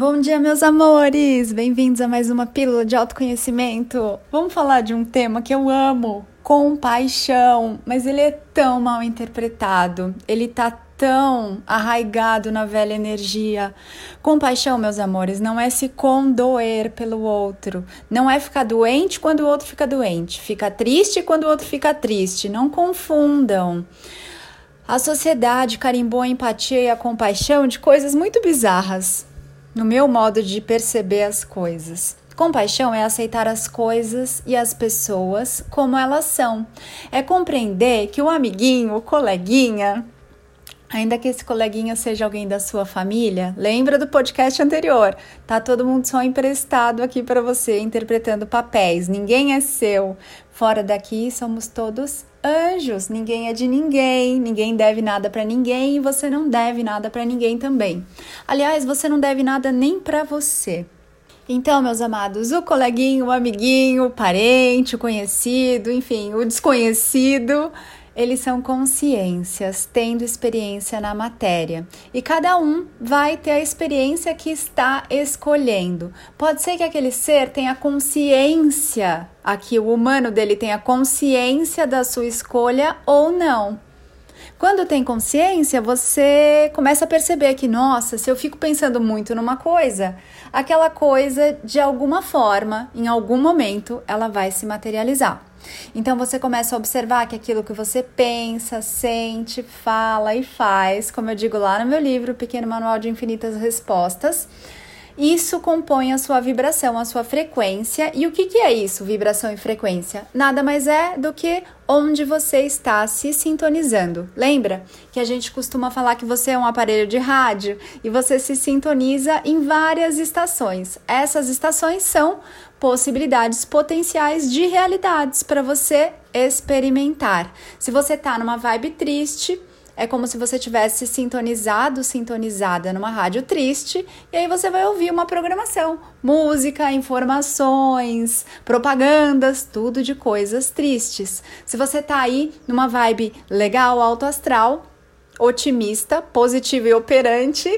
Bom dia, meus amores! Bem-vindos a mais uma pílula de autoconhecimento. Vamos falar de um tema que eu amo, compaixão, mas ele é tão mal interpretado, ele tá tão arraigado na velha energia. Compaixão, meus amores, não é se condoer pelo outro, não é ficar doente quando o outro fica doente, fica triste quando o outro fica triste. Não confundam. A sociedade carimbou a empatia e a compaixão de coisas muito bizarras no meu modo de perceber as coisas. Compaixão é aceitar as coisas e as pessoas como elas são. É compreender que o amiguinho, o coleguinha, ainda que esse coleguinha seja alguém da sua família, lembra do podcast anterior? Tá todo mundo só emprestado aqui para você, interpretando papéis. Ninguém é seu. Fora daqui somos todos anjos, ninguém é de ninguém, ninguém deve nada para ninguém e você não deve nada para ninguém também. Aliás, você não deve nada nem para você. Então, meus amados, o coleguinho, o amiguinho, o parente, o conhecido, enfim, o desconhecido, eles são consciências, tendo experiência na matéria. E cada um vai ter a experiência que está escolhendo. Pode ser que aquele ser tenha consciência, aqui o humano dele tenha consciência da sua escolha ou não. Quando tem consciência, você começa a perceber que, nossa, se eu fico pensando muito numa coisa, aquela coisa, de alguma forma, em algum momento, ela vai se materializar. Então você começa a observar que aquilo que você pensa, sente, fala e faz, como eu digo lá no meu livro, Pequeno Manual de Infinitas Respostas, isso compõe a sua vibração, a sua frequência. E o que, que é isso, vibração e frequência? Nada mais é do que onde você está se sintonizando. Lembra que a gente costuma falar que você é um aparelho de rádio e você se sintoniza em várias estações. Essas estações são possibilidades potenciais de realidades para você experimentar. Se você está numa vibe triste, é como se você tivesse sintonizado, sintonizada numa rádio triste, e aí você vai ouvir uma programação, música, informações, propagandas, tudo de coisas tristes. Se você tá aí numa vibe legal, alto astral, otimista, positivo e operante,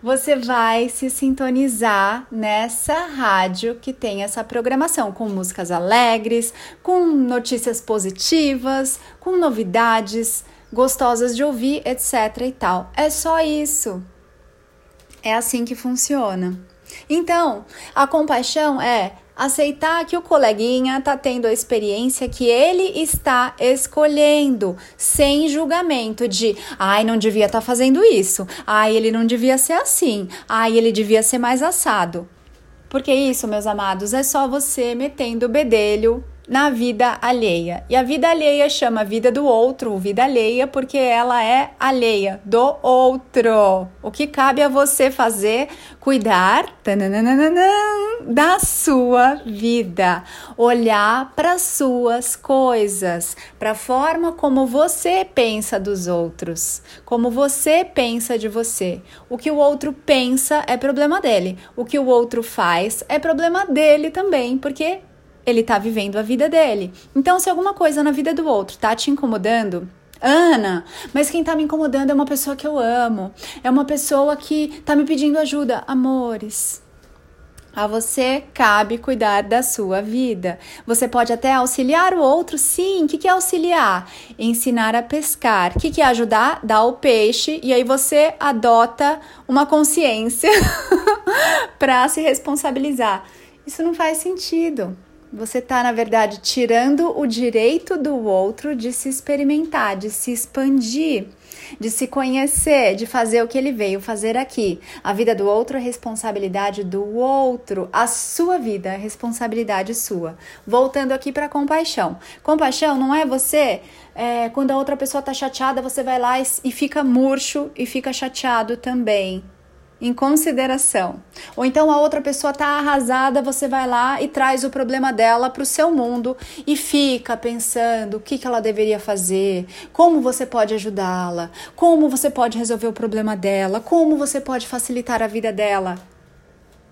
você vai se sintonizar nessa rádio que tem essa programação com músicas alegres, com notícias positivas, com novidades gostosas de ouvir, etc e tal. É só isso. É assim que funciona. Então, a compaixão é aceitar que o coleguinha está tendo a experiência que ele está escolhendo, sem julgamento de, ai, não devia estar tá fazendo isso, ai, ele não devia ser assim, ai, ele devia ser mais assado. Porque isso, meus amados, é só você metendo o bedelho na vida alheia. E a vida alheia chama vida do outro, vida alheia, porque ela é alheia do outro. O que cabe a você fazer? Cuidar da sua vida, olhar para suas coisas, para a forma como você pensa dos outros, como você pensa de você. O que o outro pensa é problema dele, o que o outro faz é problema dele também, porque ele tá vivendo a vida dele. Então, se alguma coisa na vida do outro tá te incomodando, Ana, mas quem tá me incomodando é uma pessoa que eu amo, é uma pessoa que tá me pedindo ajuda. Amores, a você cabe cuidar da sua vida. Você pode até auxiliar o outro, sim. O que é auxiliar? Ensinar a pescar. O que é ajudar? Dar o peixe e aí você adota uma consciência para se responsabilizar. Isso não faz sentido. Você está, na verdade, tirando o direito do outro de se experimentar, de se expandir, de se conhecer, de fazer o que ele veio fazer aqui. A vida do outro é responsabilidade do outro, a sua vida é responsabilidade sua. Voltando aqui para compaixão. Compaixão não é você, é, quando a outra pessoa está chateada, você vai lá e, e fica murcho e fica chateado também em consideração. Ou então a outra pessoa está arrasada, você vai lá e traz o problema dela para o seu mundo e fica pensando o que, que ela deveria fazer, como você pode ajudá-la, como você pode resolver o problema dela, como você pode facilitar a vida dela.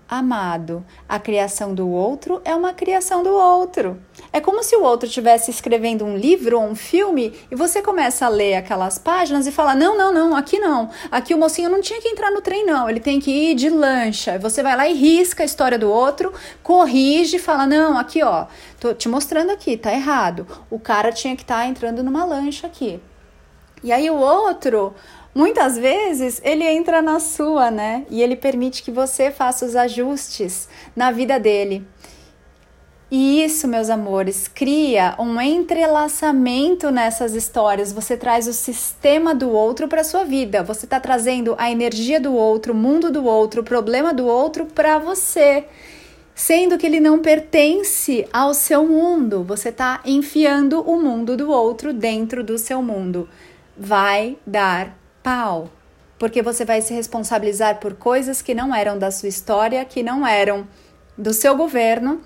Amado. A criação do outro é uma criação do outro. É como se o outro estivesse escrevendo um livro ou um filme e você começa a ler aquelas páginas e fala: não, não, não, aqui não. Aqui o mocinho não tinha que entrar no trem, não. Ele tem que ir de lancha. Você vai lá e risca a história do outro, corrige fala: não, aqui ó, tô te mostrando aqui, tá errado. O cara tinha que estar tá entrando numa lancha aqui. E aí o outro muitas vezes ele entra na sua, né? E ele permite que você faça os ajustes na vida dele. E isso, meus amores, cria um entrelaçamento nessas histórias. Você traz o sistema do outro para sua vida. Você está trazendo a energia do outro, o mundo do outro, o problema do outro para você. Sendo que ele não pertence ao seu mundo, você está enfiando o mundo do outro dentro do seu mundo. Vai dar pau, porque você vai se responsabilizar por coisas que não eram da sua história, que não eram do seu governo.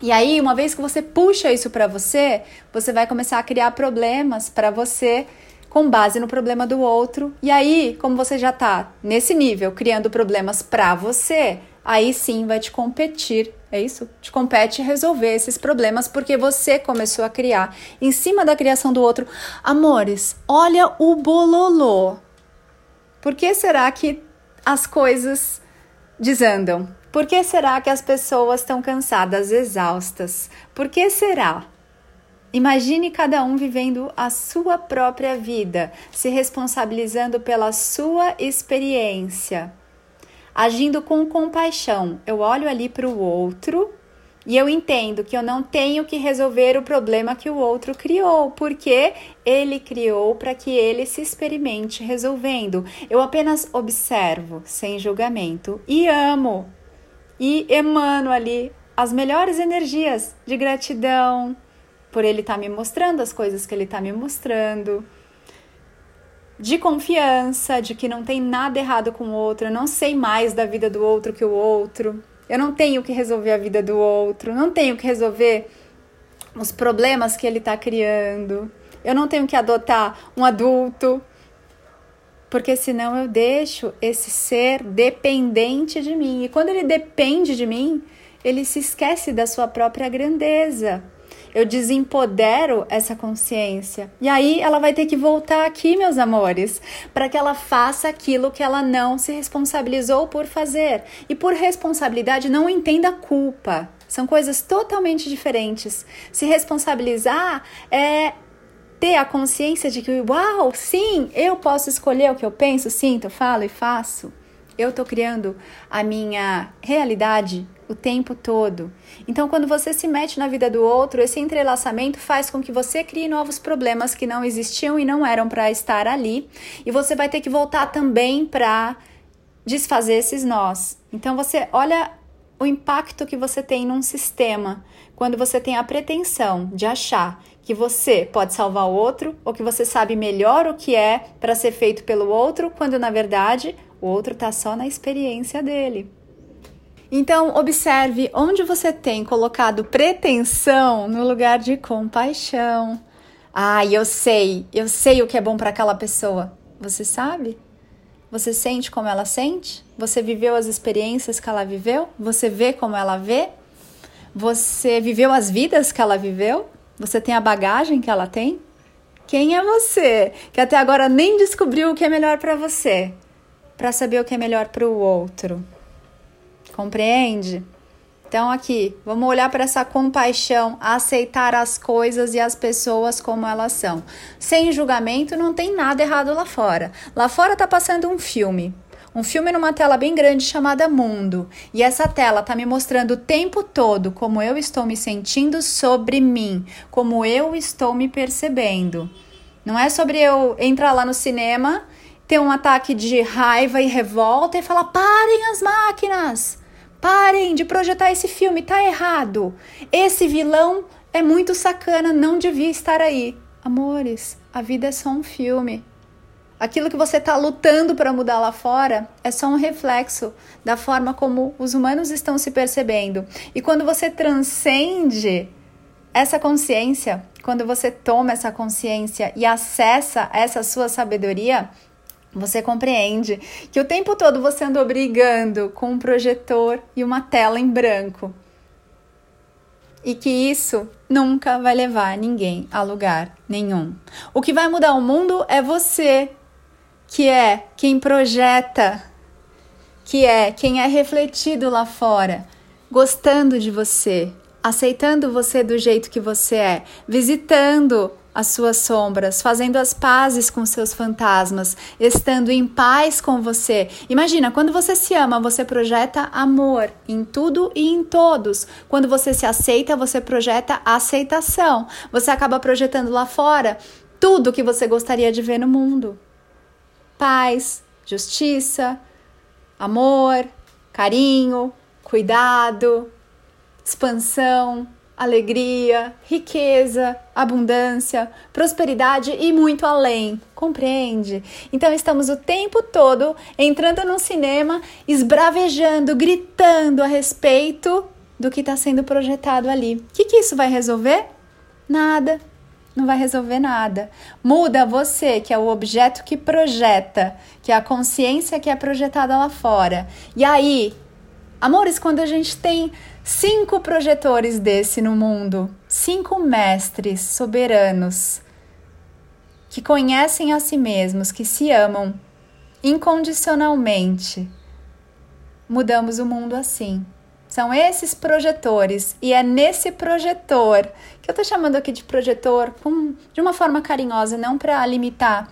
E aí, uma vez que você puxa isso para você, você vai começar a criar problemas para você com base no problema do outro. E aí, como você já tá nesse nível, criando problemas para você, aí sim vai te competir, é isso? Te compete resolver esses problemas porque você começou a criar em cima da criação do outro. Amores, olha o bololô. Por que será que as coisas desandam? Por que será que as pessoas estão cansadas, exaustas? Por que será? Imagine cada um vivendo a sua própria vida, se responsabilizando pela sua experiência, agindo com compaixão. Eu olho ali para o outro e eu entendo que eu não tenho que resolver o problema que o outro criou, porque ele criou para que ele se experimente resolvendo. Eu apenas observo, sem julgamento, e amo. E emano ali as melhores energias de gratidão por ele estar tá me mostrando as coisas que ele está me mostrando de confiança, de que não tem nada errado com o outro, eu não sei mais da vida do outro que o outro. Eu não tenho que resolver a vida do outro, não tenho que resolver os problemas que ele está criando. Eu não tenho que adotar um adulto, porque senão eu deixo esse ser dependente de mim. E quando ele depende de mim, ele se esquece da sua própria grandeza eu desempodero essa consciência. E aí ela vai ter que voltar aqui, meus amores, para que ela faça aquilo que ela não se responsabilizou por fazer. E por responsabilidade, não entenda culpa. São coisas totalmente diferentes. Se responsabilizar é ter a consciência de que, uau, sim, eu posso escolher o que eu penso, sinto, falo e faço. Eu estou criando a minha realidade o tempo todo. Então, quando você se mete na vida do outro, esse entrelaçamento faz com que você crie novos problemas que não existiam e não eram para estar ali, e você vai ter que voltar também para desfazer esses nós. Então, você olha o impacto que você tem num sistema quando você tem a pretensão de achar que você pode salvar o outro ou que você sabe melhor o que é para ser feito pelo outro, quando na verdade o outro está só na experiência dele. Então, observe onde você tem colocado pretensão no lugar de compaixão. Ah, eu sei, eu sei o que é bom para aquela pessoa. Você sabe? Você sente como ela sente? Você viveu as experiências que ela viveu? Você vê como ela vê? Você viveu as vidas que ela viveu? Você tem a bagagem que ela tem? Quem é você que até agora nem descobriu o que é melhor para você, para saber o que é melhor para o outro? Compreende? Então, aqui, vamos olhar para essa compaixão, aceitar as coisas e as pessoas como elas são. Sem julgamento, não tem nada errado lá fora. Lá fora tá passando um filme. Um filme numa tela bem grande chamada Mundo. E essa tela tá me mostrando o tempo todo como eu estou me sentindo sobre mim, como eu estou me percebendo. Não é sobre eu entrar lá no cinema, ter um ataque de raiva e revolta e falar: parem as máquinas! Parem de projetar esse filme, tá errado. Esse vilão é muito sacana, não devia estar aí. Amores, a vida é só um filme. Aquilo que você está lutando para mudar lá fora é só um reflexo da forma como os humanos estão se percebendo. E quando você transcende essa consciência, quando você toma essa consciência e acessa essa sua sabedoria, Você compreende que o tempo todo você andou brigando com um projetor e uma tela em branco. E que isso nunca vai levar ninguém a lugar nenhum. O que vai mudar o mundo é você, que é quem projeta, que é quem é refletido lá fora, gostando de você, aceitando você do jeito que você é, visitando as suas sombras, fazendo as pazes com seus fantasmas, estando em paz com você. Imagina, quando você se ama, você projeta amor em tudo e em todos. Quando você se aceita, você projeta aceitação. Você acaba projetando lá fora tudo que você gostaria de ver no mundo: paz, justiça, amor, carinho, cuidado, expansão, alegria, riqueza, abundância, prosperidade e muito além. Compreende? Então estamos o tempo todo entrando num cinema, esbravejando, gritando a respeito do que está sendo projetado ali. O que, que isso vai resolver? Nada. Não vai resolver nada. Muda você, que é o objeto que projeta, que é a consciência que é projetada lá fora. E aí, amores, quando a gente tem cinco projetores desse no mundo, cinco mestres soberanos que conhecem a si mesmos, que se amam incondicionalmente. Mudamos o mundo assim. São esses projetores, e é nesse projetor, que eu tô chamando aqui de projetor com, de uma forma carinhosa, não para limitar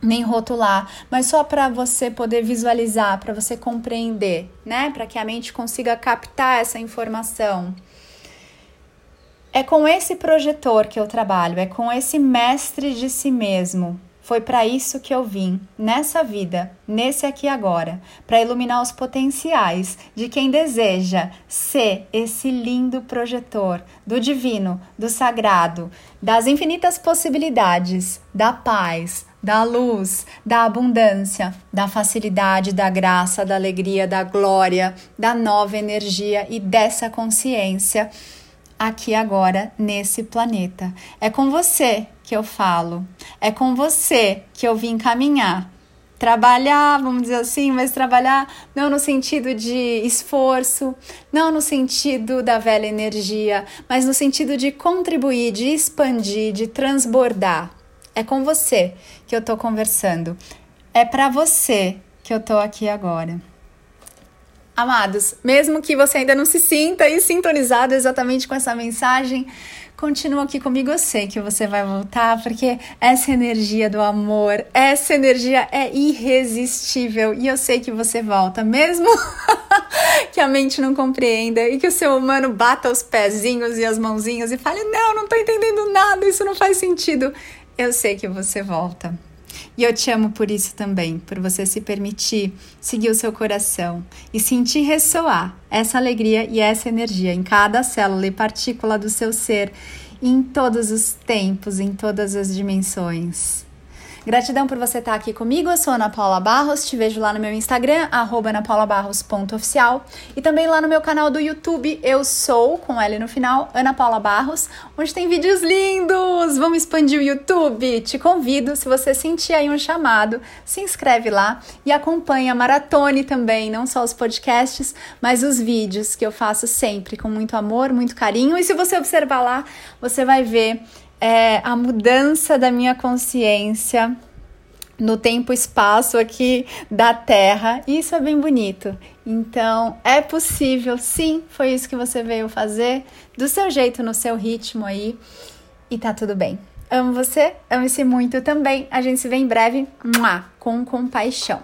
nem rotular, mas só para você poder visualizar, para você compreender, né? Para que a mente consiga captar essa informação. É com esse projetor que eu trabalho, é com esse mestre de si mesmo. Foi para isso que eu vim, nessa vida, nesse aqui agora, para iluminar os potenciais de quem deseja ser esse lindo projetor do divino, do sagrado, das infinitas possibilidades, da paz, da luz, da abundância, da facilidade, da graça, da alegria, da glória, da nova energia e dessa consciência aqui agora nesse planeta. É com você que eu falo, é com você que eu vim caminhar. Trabalhar, vamos dizer assim, mas trabalhar não no sentido de esforço, não no sentido da velha energia, mas no sentido de contribuir, de expandir, de transbordar. É com você que eu tô conversando. É para você que eu tô aqui agora. Amados, mesmo que você ainda não se sinta aí sintonizado exatamente com essa mensagem, continua aqui comigo. Eu sei que você vai voltar, porque essa energia do amor, essa energia é irresistível e eu sei que você volta, mesmo que a mente não compreenda e que o seu humano bata os pezinhos e as mãozinhas e fale: Não, não tô entendendo nada, isso não faz sentido eu sei que você volta. E eu te amo por isso também, por você se permitir seguir o seu coração e sentir ressoar essa alegria e essa energia em cada célula e partícula do seu ser, em todos os tempos, em todas as dimensões. Gratidão por você estar aqui comigo. Eu sou Ana Paula Barros. Te vejo lá no meu Instagram, anapaulabarros.oficial. E também lá no meu canal do YouTube, eu sou, com L no final, Ana Paula Barros, onde tem vídeos lindos. Vamos expandir o YouTube? Te convido, se você sentir aí um chamado, se inscreve lá e acompanha a Maratone também, não só os podcasts, mas os vídeos que eu faço sempre com muito amor, muito carinho. E se você observar lá, você vai ver é a mudança da minha consciência no tempo espaço aqui da Terra. Isso é bem bonito. Então, é possível, sim, foi isso que você veio fazer, do seu jeito, no seu ritmo aí, e tá tudo bem. Amo você, amo-se muito também. A gente se vê em breve, com compaixão.